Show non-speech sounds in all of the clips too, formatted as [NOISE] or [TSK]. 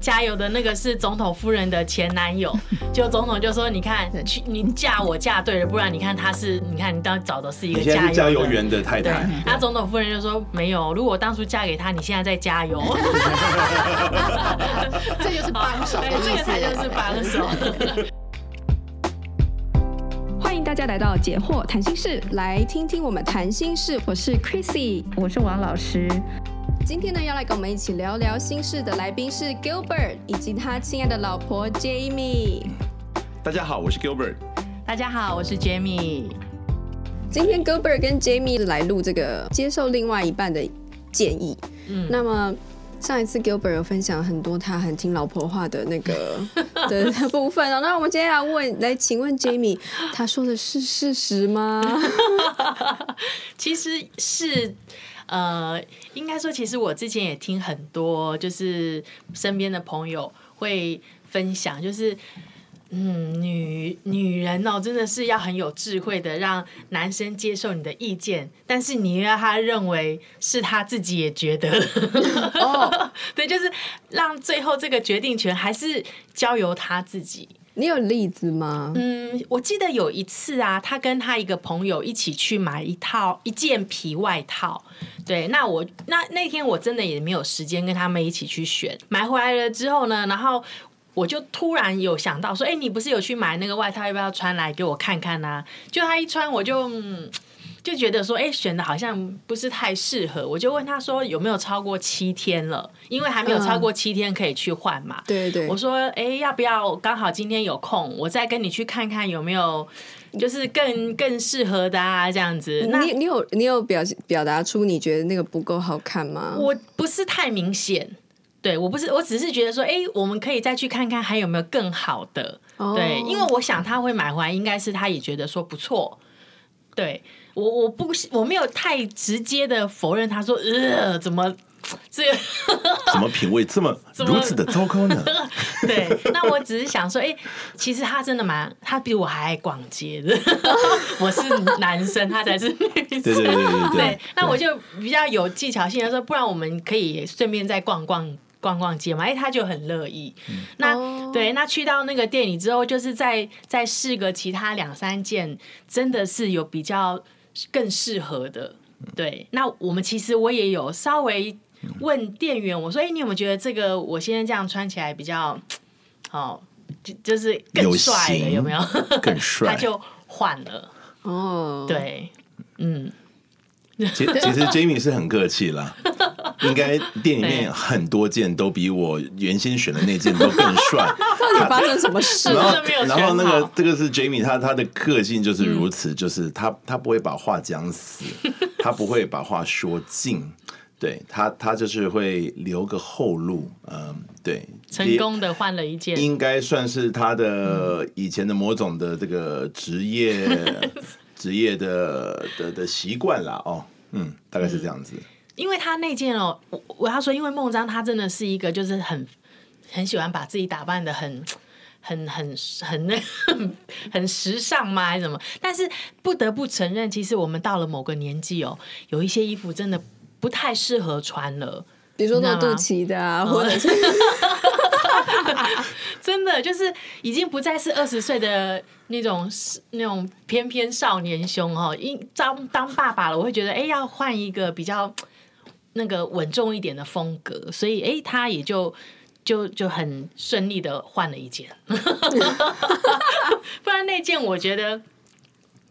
加油的那个是总统夫人的前男友，[LAUGHS] 就总统就说：“你看，去你嫁我嫁对了，不然你看他是，你看你当找的是一个加油加油员的太太。”那总统夫人就说：“没有，如果我当初嫁给他，你现在在加油。[LAUGHS] ” [LAUGHS] 这就是帮手，这个才就是帮手。欢迎大家来到解惑谈心室，来听听我们谈心事。我是 Chrissy，我是王老师。今天呢，要来跟我们一起聊聊心事的来宾是 Gilbert 以及他亲爱的老婆 Jamie。大家好，我是 Gilbert。大家好，我是 Jamie。今天 Gilbert 跟 Jamie 来录这个接受另外一半的建议。嗯，那么上一次 Gilbert 有分享很多他很听老婆话的那个 [LAUGHS] 的部分哦。那我们今天要问，来请问 Jamie，他说的是事实吗？[LAUGHS] 其实是。呃，应该说，其实我之前也听很多，就是身边的朋友会分享，就是，嗯，女女人哦，真的是要很有智慧的，让男生接受你的意见，但是你要他认为是他自己也觉得，哦，[LAUGHS] 对，就是让最后这个决定权还是交由他自己。你有例子吗？嗯，我记得有一次啊，他跟他一个朋友一起去买一套一件皮外套。对，那我那那天我真的也没有时间跟他们一起去选。买回来了之后呢，然后我就突然有想到说，哎，你不是有去买那个外套，要不要穿来给我看看呢？就他一穿，我就。就觉得说，哎，选的好像不是太适合，我就问他说有没有超过七天了？因为还没有超过七天可以去换嘛。对对。我说，哎，要不要刚好今天有空，我再跟你去看看有没有，就是更更适合的啊，这样子。那你你有你有表表达出你觉得那个不够好看吗？我不是太明显，对我不是，我只是觉得说，哎，我们可以再去看看还有没有更好的。Oh. 对，因为我想他会买回来，应该是他也觉得说不错。对。我我不我没有太直接的否认，他说呃怎么这个怎么品味这么 [LAUGHS] 如此的糟糕呢？[LAUGHS] 对，那我只是想说，哎、欸，其实他真的蛮，他比我还爱逛街的。[LAUGHS] 我是男生，他才是女生。对对对对对，对。那我就比较有技巧性的说，不然我们可以顺便再逛逛。逛逛街嘛，哎，他就很乐意。嗯、那、哦、对，那去到那个店里之后，就是再再试个其他两三件，真的是有比较更适合的。对，那我们其实我也有稍微问店员，我说：“哎，你有没有觉得这个我现在这样穿起来比较 [TSK] 好，就就是更帅的，有，有没有？更帅？” [LAUGHS] 他就换了。哦，对，嗯。其 [LAUGHS] 其实 Jamie 是很客气啦，[LAUGHS] 应该店里面很多件都比我原先选的那件都更帅。到底发生什么事？然后然后那个这个是 Jamie，他他的个性就是如此，嗯、就是他他不会把话讲死，[LAUGHS] 他不会把话说尽，对他他就是会留个后路。嗯，对，成功的换了一件，应该算是他的以前的某种的这个职业。职业的的的习惯啦，哦，嗯，大概是这样子。因为他那件哦，我我要说，因为孟章他真的是一个就是很很喜欢把自己打扮的很很很很那 [LAUGHS] 很，时尚吗，还是什么？但是不得不承认，其实我们到了某个年纪哦，有一些衣服真的不太适合穿了，比如说那肚脐的啊，或者是。[LAUGHS] [LAUGHS] 真的就是已经不再是二十岁的那种那种翩翩少年胸哦，因当当爸爸了，我会觉得哎，要换一个比较那个稳重一点的风格，所以哎，他也就就就很顺利的换了一件，[LAUGHS] 不然那件我觉得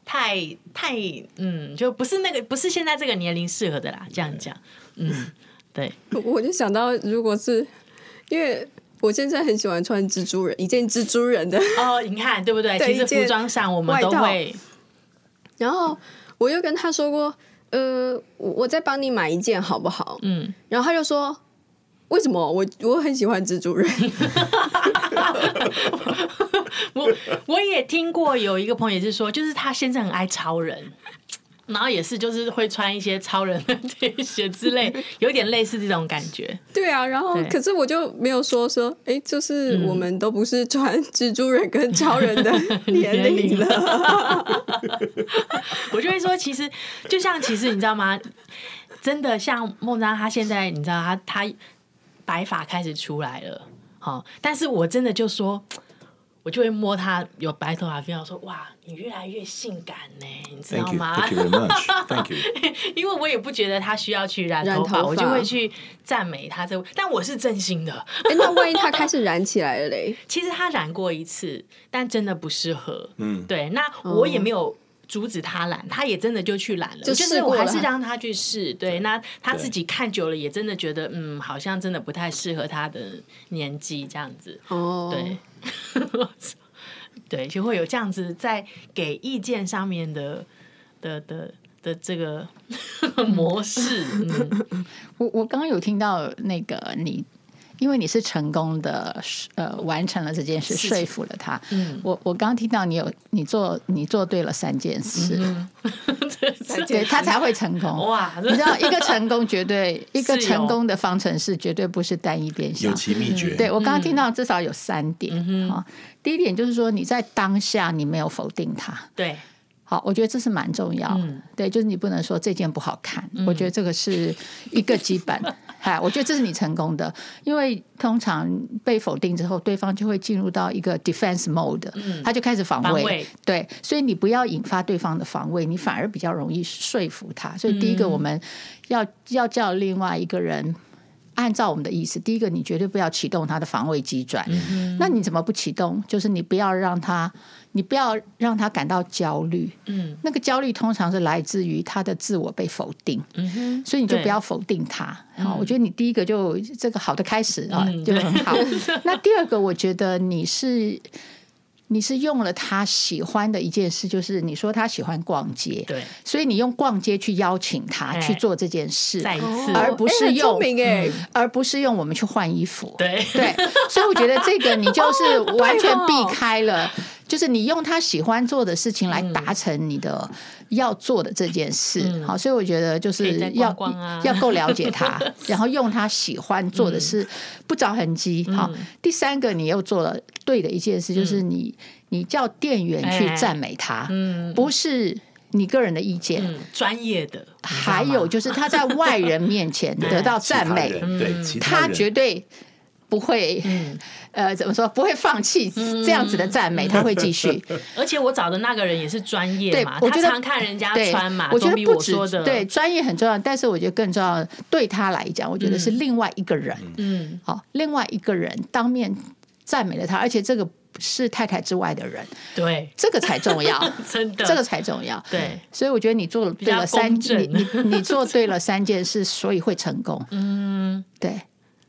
太太嗯，就不是那个不是现在这个年龄适合的啦，这样讲，嗯，对，我就想到如果是因为。我现在很喜欢穿蜘蛛人，一件蜘蛛人的哦，你看对不对？对，其实服装上我们都会。然后我又跟他说过，呃，我再帮你买一件好不好？嗯，然后他就说，为什么？我我很喜欢蜘蛛人。[LAUGHS] 我我也听过有一个朋友是说，就是他现在很爱超人。然后也是，就是会穿一些超人的这些之类，[LAUGHS] 有点类似这种感觉。对啊，然后可是我就没有说说，哎，就是我们都不是穿蜘蛛人跟超人的年龄了。[LAUGHS] 我就会说，其实就像其实你知道吗？真的像孟章，他现在你知道他他白发开始出来了。好，但是我真的就说。我就会摸他有白头发，非常说哇，你越来越性感呢，你知道吗？Thank you, thank you very much. Thank you. [LAUGHS] 因为我也不觉得他需要去染头发，染头发我就会去赞美他这。但我是真心的。哎，那万一他开始染起来了嘞？[LAUGHS] 其实他染过一次，但真的不适合。嗯，对，那我也没有。阻止他懒，他也真的就去懒了。就就是我还是让他去试，对，那他自己看久了也真的觉得，嗯，好像真的不太适合他的年纪这样子。哦，对，[LAUGHS] 对，就会有这样子在给意见上面的的的的这个 [LAUGHS] 模式。嗯，[LAUGHS] 我我刚刚有听到那个你。因为你是成功的，呃，完成了这件事，说服了他。嗯，我我刚刚听到你有你做你做对了三件事，嗯、[LAUGHS] 对他才会成功。哇，你知道一个成功绝对 [LAUGHS] 一个成功的方程式绝对不是单一变项，有其秘诀。对我刚刚听到至少有三点啊、嗯哦。第一点就是说你在当下你没有否定他。对。好，我觉得这是蛮重要。嗯、对，就是你不能说这件不好看。嗯、我觉得这个是一个基本。[LAUGHS] 嗨，我觉得这是你成功的，因为通常被否定之后，对方就会进入到一个 defense mode，、嗯、他就开始防卫。防卫。对，所以你不要引发对方的防卫，你反而比较容易说服他。所以第一个，我们要、嗯、要叫另外一个人按照我们的意思。第一个，你绝对不要启动他的防卫机转。嗯、那你怎么不启动？就是你不要让他。你不要让他感到焦虑，嗯，那个焦虑通常是来自于他的自我被否定，嗯哼，所以你就不要否定他。好，我觉得你第一个就这个好的开始啊，就很好。[LAUGHS] 那第二个，我觉得你是你是用了他喜欢的一件事，就是你说他喜欢逛街，对，所以你用逛街去邀请他去做这件事，再一次，而不是用，而不是用我们去换衣服，对。对。所以我觉得这个你就是 [LAUGHS] 完全避开了。就是你用他喜欢做的事情来达成你的要做的这件事，嗯、好，所以我觉得就是要要够了解他，[LAUGHS] 然后用他喜欢做的事，不着痕迹。嗯、好，第三个你又做了对的一件事，就是你你叫店员去赞美他，嗯，不是你个人的意见，嗯、专业的。还有就是他在外人面前 [LAUGHS] 得到赞美，对，他绝对。不会，嗯、呃，怎么说？不会放弃这样子的赞美，嗯、他会继续。[LAUGHS] 而且我找的那个人也是专业嘛，我觉得他常看人家穿嘛，我觉得不止对专业很重要，但是我觉得更重要，对他来讲，我觉得是另外一个人，嗯，好，另外一个人当面赞美了他，而且这个是太太之外的人，对，这个才重要，[LAUGHS] 真的，这个才重要，对。所以我觉得你做了对了三，你你你做对了三件事，所以会成功，嗯，对。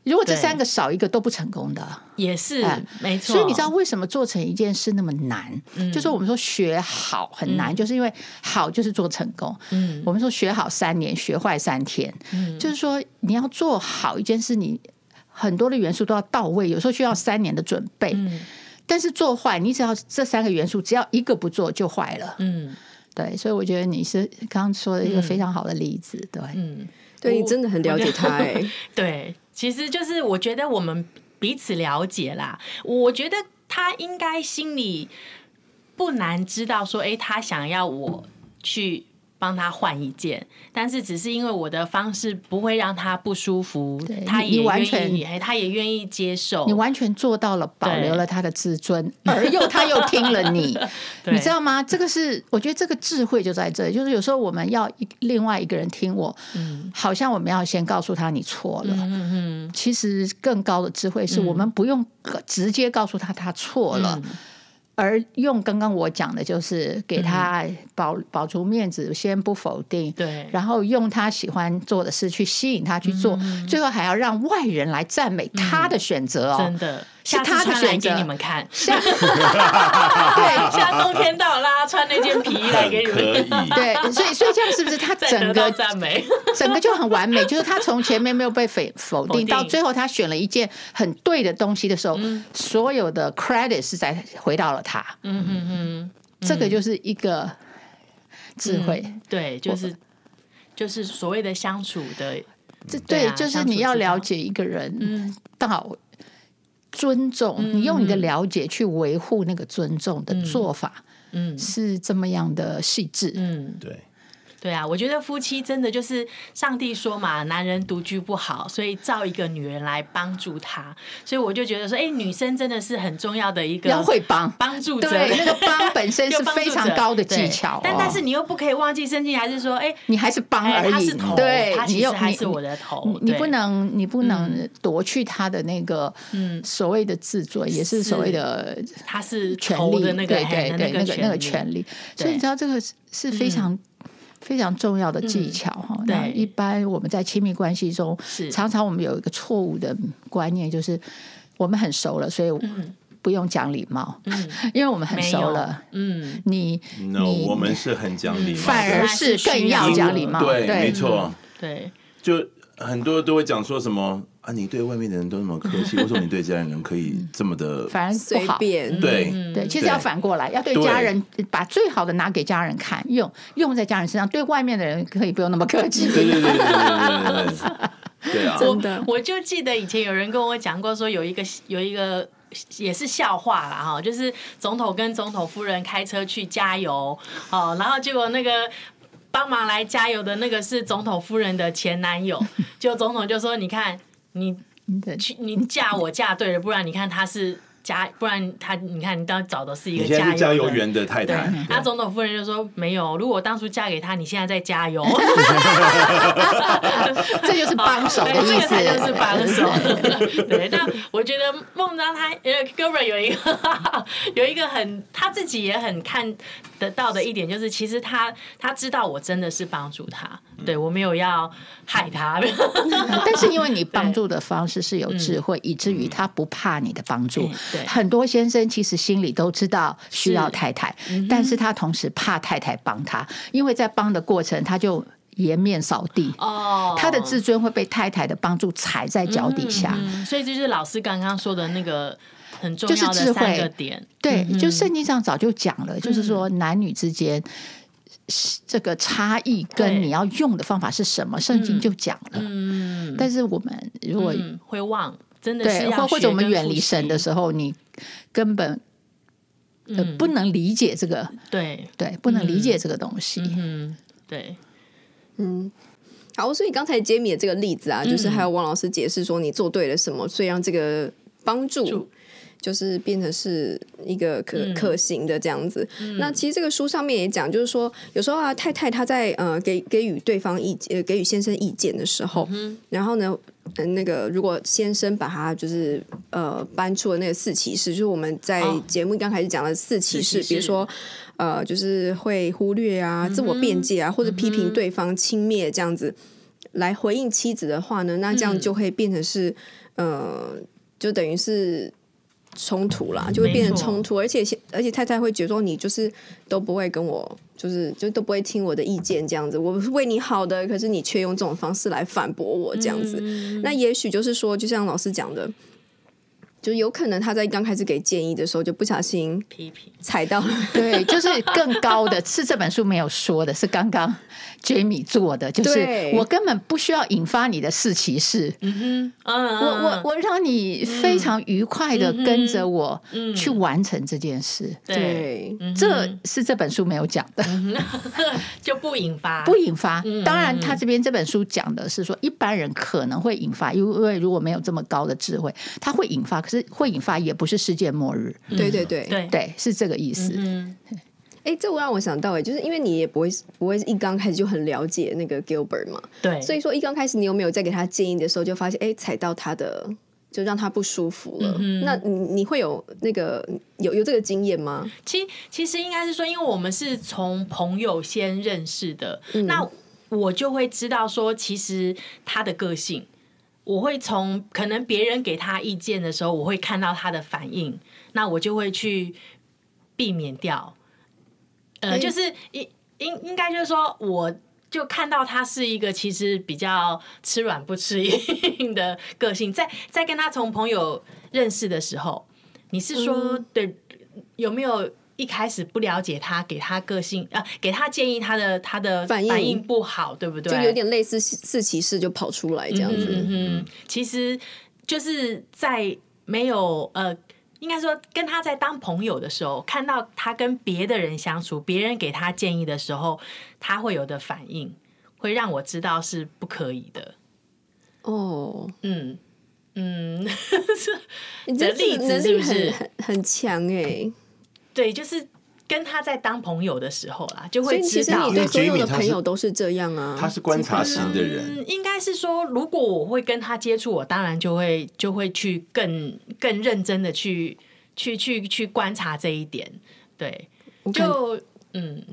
如果这三个少一个都不成功的，也是没错。所以你知道为什么做成一件事那么难？嗯，就是我们说学好很难，就是因为好就是做成功。嗯，我们说学好三年，学坏三天。嗯，就是说你要做好一件事，你很多的元素都要到位，有时候需要三年的准备。嗯，但是做坏，你只要这三个元素，只要一个不做就坏了。嗯，对，所以我觉得你是刚刚说的一个非常好的例子。对，嗯，对你真的很了解他哎，[LAUGHS] 对。其实就是我觉得我们彼此了解啦，我觉得他应该心里不难知道说，哎，他想要我去。帮他换一件，但是只是因为我的方式不会让他不舒服，他也愿意，他也愿意接受。你完全做到了，保留了他的自尊，而又他又听了你，[LAUGHS] 你知道吗？这个是我觉得这个智慧就在这里，就是有时候我们要另外一个人听我，嗯，好像我们要先告诉他你错了，嗯嗯，其实更高的智慧是我们不用直接告诉他他错了。而用刚刚我讲的，就是给他保保住面子，先不否定，对，然后用他喜欢做的事去吸引他去做，最后还要让外人来赞美他的选择哦，真的。是他的选择，给你们看。像 [LAUGHS] 对，像冬天到啦，穿那件皮衣来给你们。可以。[LAUGHS] 对，所以所以这样是不是他 [LAUGHS] 整个赞美，整个就很完美？就是他从前面没有被否否定，到最后他选了一件很对的东西的时候，所有的 credit 是在回到了他。嗯嗯嗯，这个就是一个智慧。对，就是就是所谓的相处的，这对，就是你要了解一个人，嗯，到。尊重，你用你的了解去维护那个尊重的做法，嗯，是这么样的细致，嗯，对。对啊，我觉得夫妻真的就是上帝说嘛，男人独居不好，所以造一个女人来帮助他。所以我就觉得说，哎，女生真的是很重要的一个要会帮帮助者。对，那个帮本身 [LAUGHS] 是非常高的技巧，哦，但但是你又不可以忘记圣经，还是说，哎，你还是帮而已。他是头，对，他其实还是我的头。你，你不能，你不能夺去他的那个，嗯，所谓的自尊，也是所谓的他是权力的那个，对对对，那个那个权利。所以你知道这个是非常。非常重要的技巧哈。那、嗯、一般我们在亲密关系中，常常我们有一个错误的观念，就是我们很熟了，所以不用讲礼貌，嗯、因为我们很熟了。嗯，你 no, 你我们是很讲礼貌，反而是更要讲礼貌。对，对没错。对，就很多都会讲说什么。啊，你对外面的人都那么客气，[LAUGHS] 为什么你对家人可以这么的反而随便？对对，其实要反过来，要对家人把最好的拿给家人看，用用在家人身上。对外面的人可以不用那么客气。对对对对对对 [LAUGHS] 对啊！真的，我就记得以前有人跟我讲过，说有一个有一个也是笑话啦哈，就是总统跟总统夫人开车去加油哦，然后结果那个帮忙来加油的那个是总统夫人的前男友，[LAUGHS] 就总统就说：“你看。”你去你嫁我嫁对了，不然你看他是加，不然他你看你当找的是一个加油加油员的太太。那总统夫人就说没有，如果我当初嫁给他，你现在在加油。[LAUGHS] 这就是帮手的意思，这个就是帮手。对，但我觉得孟章他呃，Gilbert 有一个 [LAUGHS] 有一个很他自己也很看得到的一点，就是其实他他知道我真的是帮助他。对，我没有要害他，但是因为你帮助的方式是有智慧，以至于他不怕你的帮助。很多先生其实心里都知道需要太太，但是他同时怕太太帮他，因为在帮的过程他就颜面扫地哦，他的自尊会被太太的帮助踩在脚底下。所以这就是老师刚刚说的那个很重要的三个点。对，就圣经上早就讲了，就是说男女之间。这个差异跟你要用的方法是什么？圣经就讲了。嗯，但是我们如果会忘，真的是或或者我们远离神的时候，你根本呃不能理解这个。对对，不能理解这个东西。嗯，对，嗯，好。所以刚才杰米的这个例子啊，就是还有王老师解释说你做对了什么，所以让这个帮助。就是变成是一个可可行的这样子。嗯、那其实这个书上面也讲，就是说有时候啊，太太她在呃给给予对方意见，给予先生意见的时候，嗯、然后呢，那个如果先生把他就是呃搬出了那个四骑士，就是我们在节目刚开始讲的四骑士，哦、比如说呃就是会忽略啊、嗯、自我辩解啊，或者批评对方轻蔑这样子来回应妻子的话呢，那这样就会变成是、嗯、呃，就等于是。冲突啦，就会变成冲突，而且而且太太会觉得说你就是都不会跟我，就是就都不会听我的意见这样子，我是为你好的，可是你却用这种方式来反驳我这样子，嗯、那也许就是说，就像老师讲的。就有可能他在刚开始给建议的时候就不小心批评。踩到了，[LAUGHS] 对，就是更高的是这本书没有说的，是刚刚 Jamie 做的，就是我根本不需要引发你的四骑士，嗯哼，我我我让你非常愉快的跟着我去完成这件事，对，这是这本书没有讲的，[LAUGHS] 就不引发，不引发。当然，他这边这本书讲的是说一般人可能会引发，因为如果没有这么高的智慧，他会引发。可是会引发，也不是世界末日。对对对对。对，是这个意思。嗯，哎，这我让我想到，哎，就是因为你也不会不会一刚开始就很了解那个 Gilbert 嘛，对，所以说一刚开始你有没有在给他建议的时候，就发现哎踩到他的，就让他不舒服了。嗯、那你你会有那个有有这个经验吗？其其实应该是说，因为我们是从朋友先认识的，嗯、那我就会知道说，其实他的个性。我会从可能别人给他意见的时候，我会看到他的反应，那我就会去避免掉。呃，就是应应应该就是说，我就看到他是一个其实比较吃软不吃硬的个性，在在跟他从朋友认识的时候，你是说对有没有？一开始不了解他，给他个性啊，给他建议，他的他的反应不好，对不对？就有点类似四骑士就跑出来这样子。嗯，其实就是在没有呃应该说跟他在当朋友的时候，看到他跟别的人相处，别人给他建议的时候，他会有的反应，会让我知道是不可以的。哦，嗯嗯，你这 [LAUGHS] 例子是不是很很强哎？对，就是。跟他在当朋友的时候啦，就会知道。其实你对所有的朋友都是这样啊。他是观察型的人。嗯，应该是说，如果我会跟他接触，我当然就会就会去更更认真的去去去去观察这一点。对，就。嗯，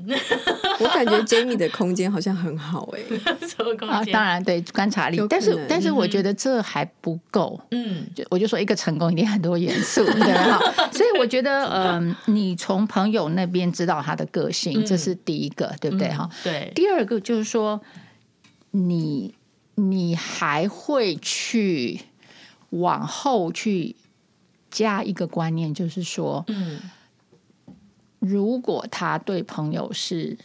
我感觉 Jamie 的空间好像很好哎、欸，[LAUGHS] 什么空间？啊，当然对观察力，但是但是我觉得这还不够。嗯，就我就说一个成功一定很多元素，对哈。[LAUGHS] 所以我觉得，嗯、呃，你从朋友那边知道他的个性，这是第一个，嗯、对不对哈、嗯？对。第二个就是说，你你还会去往后去加一个观念，就是说，嗯。如果他对朋友是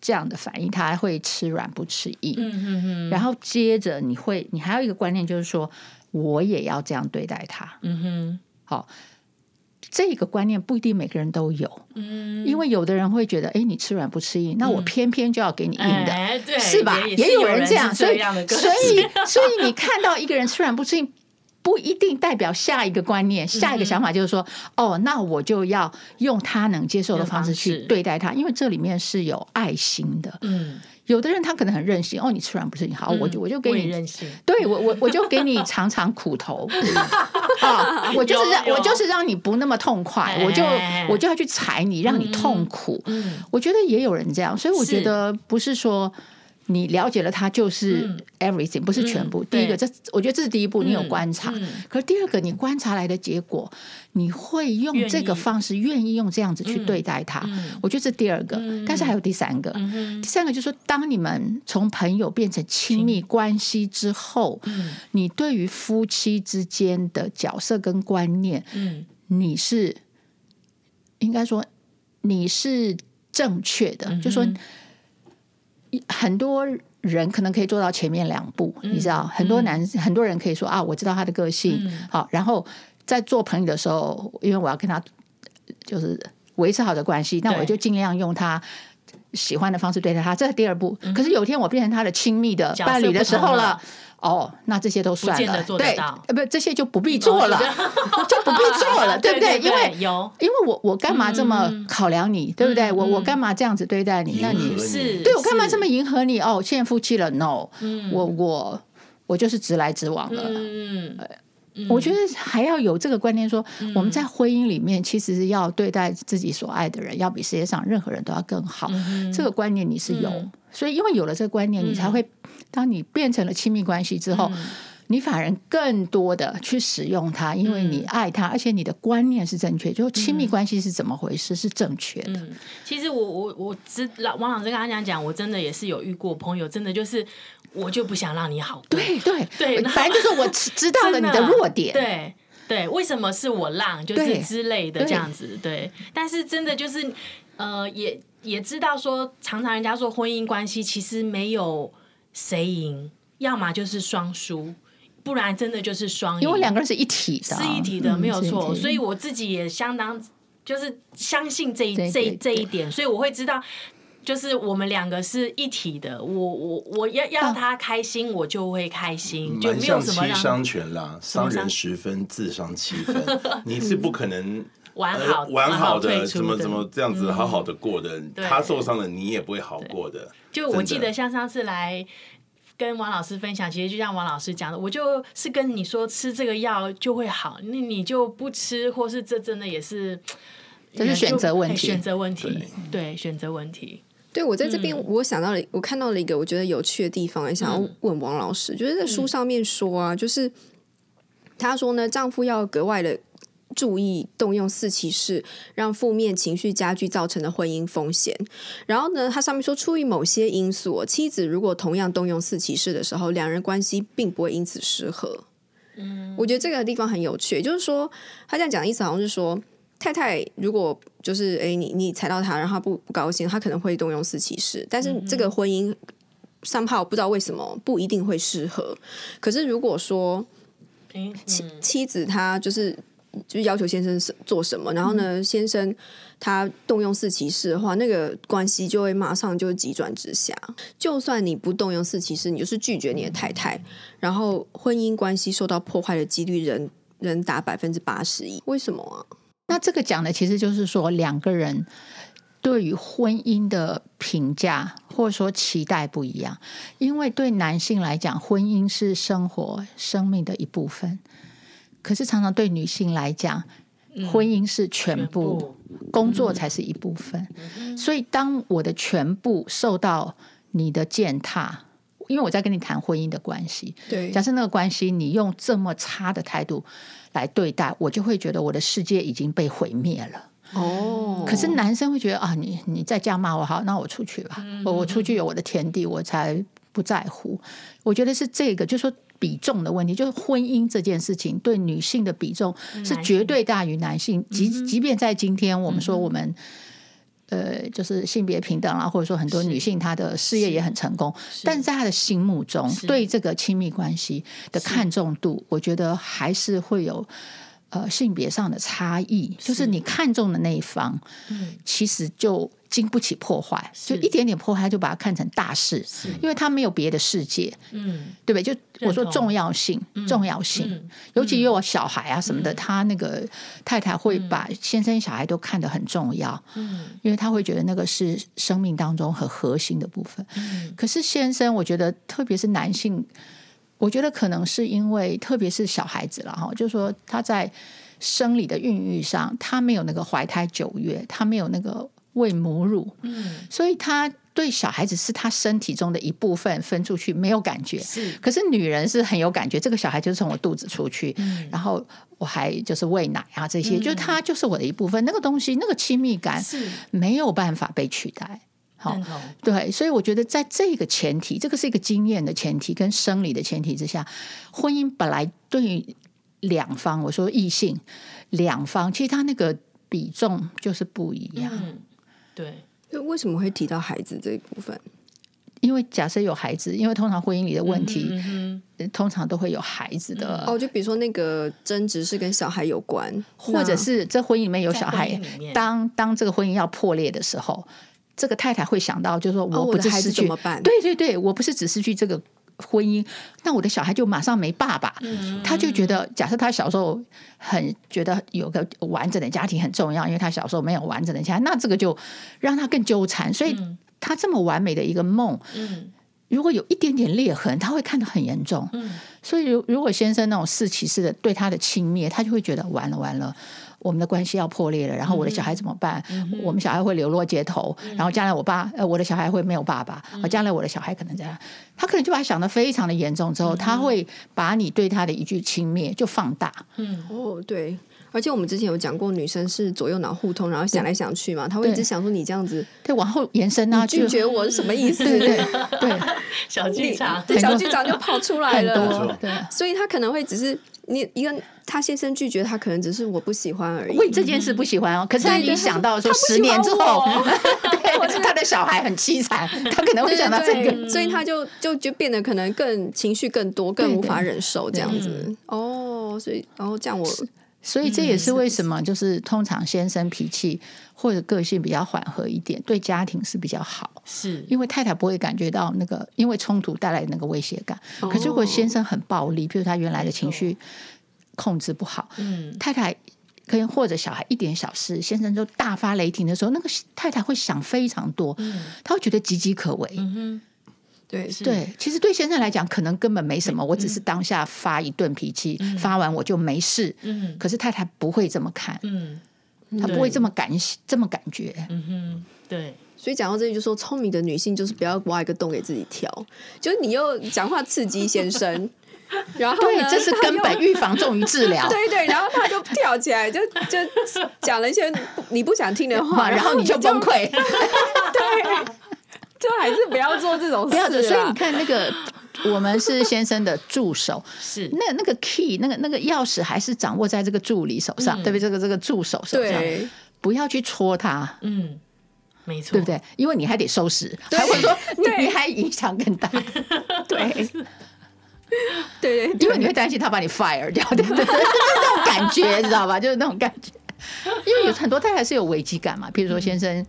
这样的反应，他还会吃软不吃硬。嗯嗯嗯。然后接着你会，你还有一个观念就是说，我也要这样对待他。嗯哼。好，这个观念不一定每个人都有。嗯。因为有的人会觉得，哎，你吃软不吃硬，那我偏偏就要给你硬的，哎、对是吧？也有人这样，所以所以所以你看到一个人吃软不吃硬。不一定代表下一个观念，下一个想法就是说，嗯、哦，那我就要用他能接受的方式去对待他，因为这里面是有爱心的。嗯，有的人他可能很任性，哦，你吃软不吃硬，好，嗯、我就我就给你任性，对我我我就给你尝尝苦头，[LAUGHS] 啊，我就是让我就是让你不那么痛快，我就我就要去踩你，让你痛苦。嗯，我觉得也有人这样，所以我觉得不是说。你了解了他就是 everything，嗯、不是全部。嗯、第一个，这我觉得这是第一步，你有观察。可是第二个，你观察来的结果，你会用这个方式，愿意用这样子去对待他。嗯、我觉得这是第二个。嗯、但是还有第三个，嗯、第三个就是说，当你们从朋友变成亲密关系之后，嗯、你对于夫妻之间的角色跟观念，嗯、你是应该说你是正确的，嗯、就说。很多人可能可以做到前面两步，嗯、你知道，很多男、嗯、很多人可以说啊，我知道他的个性，嗯、好，然后在做朋友的时候，因为我要跟他就是维持好的关系，那我就尽量用他喜欢的方式对待他，这是第二步。嗯、可是有一天我变成他的亲密的伴侣的时候了。哦，那这些都算了，对，呃，不，这些就不必做了，[LAUGHS] 就不必做了，[LAUGHS] 对不对？因为有，因为我我干嘛这么考量你，对不对？我我干嘛这样子对待你？那你是对我干嘛这么迎合你？哦，现在夫妻了，no，我我我就是直来直往了。嗯，我觉得还要有这个观念，说我们在婚姻里面其实是要对待自己所爱的人，要比世界上任何人都要更好。这个观念你是有。所以，因为有了这个观念，你才会，当你变成了亲密关系之后，嗯、你反而更多的去使用它，因为你爱他，嗯、而且你的观念是正确，就亲密关系是怎么回事，是正确的。嗯、其实我我我知老王老师跟他讲讲，我真的也是有遇过朋友，真的就是我就不想让你好过，对对。对，反正就是我知道了你的 [LAUGHS] 弱点，对对，为什么是我让，就是之类的这样子，对，对，但是真的就是呃也。也知道说，常常人家说婚姻关系其实没有谁赢，要么就是双输，不然真的就是双赢。因为两个人是一体的，是一体的，没有错。所以我自己也相当就是相信这一这这一点，所以我会知道，就是我们两个是一体的。我我我要要他开心，我就会开心，就没有什么让。伤权啦，伤人十分，自伤七分，[LAUGHS] 你是不可能。完好完好的，怎么怎么这样子好好的过的，他受伤了，你也不会好过的。就我记得像上次来跟王老师分享，其实就像王老师讲的，我就是跟你说吃这个药就会好，那你就不吃，或是这真的也是，这是选择问题，选择问题，对，选择问题。对，我在这边我想到了，我看到了一个我觉得有趣的地方，也想要问王老师，就是在书上面说啊，就是他说呢，丈夫要格外的。注意动用四骑士，让负面情绪加剧造成的婚姻风险。然后呢，它上面说，出于某些因素，妻子如果同样动用四骑士的时候，两人关系并不会因此失和。嗯，我觉得这个地方很有趣，就是说他这样讲的意思好像是说，太太如果就是哎，你你踩到他，然后他不不高兴，他可能会动用四骑士，但是这个婚姻 somehow 不知道为什么不一定会适合。可是如果说妻妻子她就是。就是要求先生做什么，然后呢，嗯、先生他动用四骑士的话，那个关系就会马上就急转直下。就算你不动用四骑士，你就是拒绝你的太太，然后婚姻关系受到破坏的几率人人达百分之八十一。为什么啊？那这个讲的其实就是说两个人。对于婚姻的评价或者说期待不一样，因为对男性来讲，婚姻是生活、生命的一部分；可是常常对女性来讲，婚姻是全部，工作才是一部分。嗯、所以，当我的全部受到你的践踏，因为我在跟你谈婚姻的关系，对，假设那个关系你用这么差的态度来对待，我就会觉得我的世界已经被毁灭了。哦，可是男生会觉得啊，你你再这样骂我好，那我出去吧，我、嗯、我出去有我的天地，我才不在乎。我觉得是这个，就是说比重的问题，就是婚姻这件事情对女性的比重是绝对大于男性。即即便在今天，我们说我们、嗯、呃，就是性别平等啊，或者说很多女性她的事业也很成功，是但是在她的心目中，对这个亲密关系的看重度，我觉得还是会有。呃，性别上的差异，就是你看中的那一方，嗯，其实就经不起破坏，就一点点破坏就把它看成大事，因为他没有别的世界，嗯，对不对？就我说重要性，重要性，尤其又有小孩啊什么的，他那个太太会把先生小孩都看得很重要，嗯，因为他会觉得那个是生命当中很核心的部分。可是先生，我觉得特别是男性。我觉得可能是因为，特别是小孩子了哈，就是说他在生理的孕育上，他没有那个怀胎九月，他没有那个喂母乳，嗯，所以他对小孩子是他身体中的一部分分出去没有感觉，是。可是女人是很有感觉，这个小孩就是从我肚子出去，嗯，然后我还就是喂奶啊这些，嗯，就他就是我的一部分，那个东西那个亲密感是没有办法被取代。好，对，所以我觉得在这个前提，这个是一个经验的前提跟生理的前提之下，婚姻本来对于两方，我说异性两方，其实他那个比重就是不一样。嗯、对，那为什么会提到孩子这一部分？因为假设有孩子，因为通常婚姻里的问题，嗯嗯、通常都会有孩子的。哦，就比如说那个争执是跟小孩有关，或者是这婚姻里面有小孩，当当这个婚姻要破裂的时候。这个太太会想到，就是说我不是失去，怎么办？对对对，我不是只失去这个婚姻，那我的小孩就马上没爸爸。嗯、他就觉得，假设他小时候很觉得有个完整的家庭很重要，因为他小时候没有完整的家，那这个就让他更纠缠。所以他这么完美的一个梦，嗯、如果有一点点裂痕，他会看得很严重。嗯、所以如如果先生那种四骑士的对他的轻蔑，他就会觉得完了完了。我们的关系要破裂了，然后我的小孩怎么办？嗯、我们小孩会流落街头，嗯、然后将来我爸呃，我的小孩会没有爸爸，嗯、将来我的小孩可能这样，他可能就把他想的非常的严重，之后、嗯、他会把你对他的一句轻蔑就放大。嗯，哦，对，而且我们之前有讲过，女生是左右脑互通，然后想来想去嘛，他会一直想说你这样子，对，往后延伸啊，拒绝我是什么意思？对对对，[LAUGHS] 小剧场，对小剧场就跑出来了，很多，[LAUGHS] 对，所以他可能会只是。你一个他先生拒绝他，可能只是我不喜欢而已。为这件事不喜欢哦，可是他已经想到说十年之后，[LAUGHS] [LAUGHS] 对，他的小孩很凄惨，他可能会想到这个，所以他就就就变得可能更情绪更多，更无法忍受这样子。哦，所以然后这样我，所以这也是为什么就是通常先生脾气或者个性比较缓和一点，对家庭是比较好，是。因为太太不会感觉到那个因为冲突带来的那个威胁感。可是如果先生很暴力，比如他原来的情绪。控制不好，嗯，太太可以或者小孩一点小事，先生就大发雷霆的时候，那个太太会想非常多，嗯，他会觉得岌岌可危，嗯，对对，其实对先生来讲，可能根本没什么，我只是当下发一顿脾气，发完我就没事，嗯，可是太太不会这么看，嗯，他不会这么感这么感觉，嗯哼，对，所以讲到这里，就说聪明的女性就是不要挖一个洞给自己跳，就是你又讲话刺激先生。[LAUGHS] 然后对，这是根本，预防重于治疗。[LAUGHS] 对对，然后他就跳起来，就就讲了一些你不想听的话，然后你就崩溃。[LAUGHS] 对，就还是不要做这种事。所以你看，那个我们是先生的助手，[LAUGHS] 是那那个 key，那个那个钥匙还是掌握在这个助理手上，对不对？这个这个助手手上，不要去戳他。嗯，没错，对不对？因为你还得收拾，还会说你还影响更大。[LAUGHS] 对。对对，因为你会担心他把你 fire 掉，对对对，[LAUGHS] 那种感觉，知道吧？就是那种感觉，因为有很多太太是有危机感嘛，譬如说先生。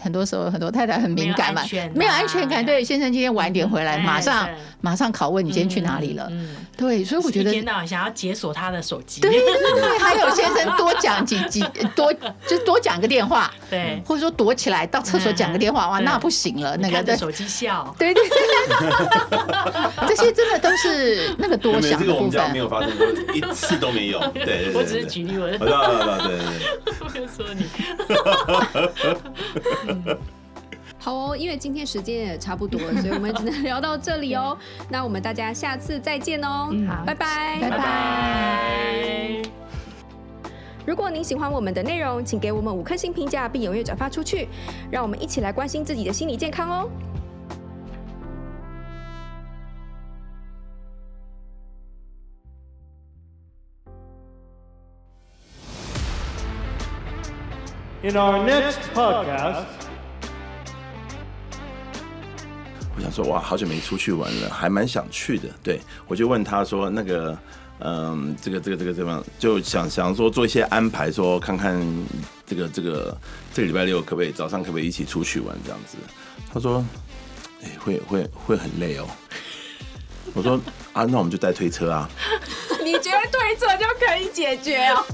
很多时候，很多太太很敏感嘛，没有安全感。对，先生今天晚点回来，马上马上拷问你今天去哪里了。对，所以我觉得一天到晚想要解锁他的手机。对对对，还有先生多讲几几 [LAUGHS] 多，就多讲个电话。对，或者说躲起来到厕所讲个电话，哇，那不行了。那个对手机笑。对对对，[LAUGHS] 这些真的都是那个多想的部分。这个我们家没有发生过一次都没有。[LAUGHS] 对我只是举例，我知道知道，对对对。我就说你。[LAUGHS] 好哦，因为今天时间也差不多了，所以我们只能聊到这里哦。[LAUGHS] 那我们大家下次再见哦，嗯、好，拜拜，拜拜。如果您喜欢我们的内容，请给我们五颗星评价，并踊跃转发出去，让我们一起来关心自己的心理健康哦。In our next podcast，我想说，哇，好久没出去玩了，还蛮想去的。对，我就问他说，那个，嗯，这个，这个，这个，这个，就想想说做一些安排，说看看这个，这个，这个礼拜六可不可以早上可不可以一起出去玩这样子？他说，哎，会会会很累哦。我说啊，那我们就带推车啊。[LAUGHS] 你觉得推车就可以解决哦？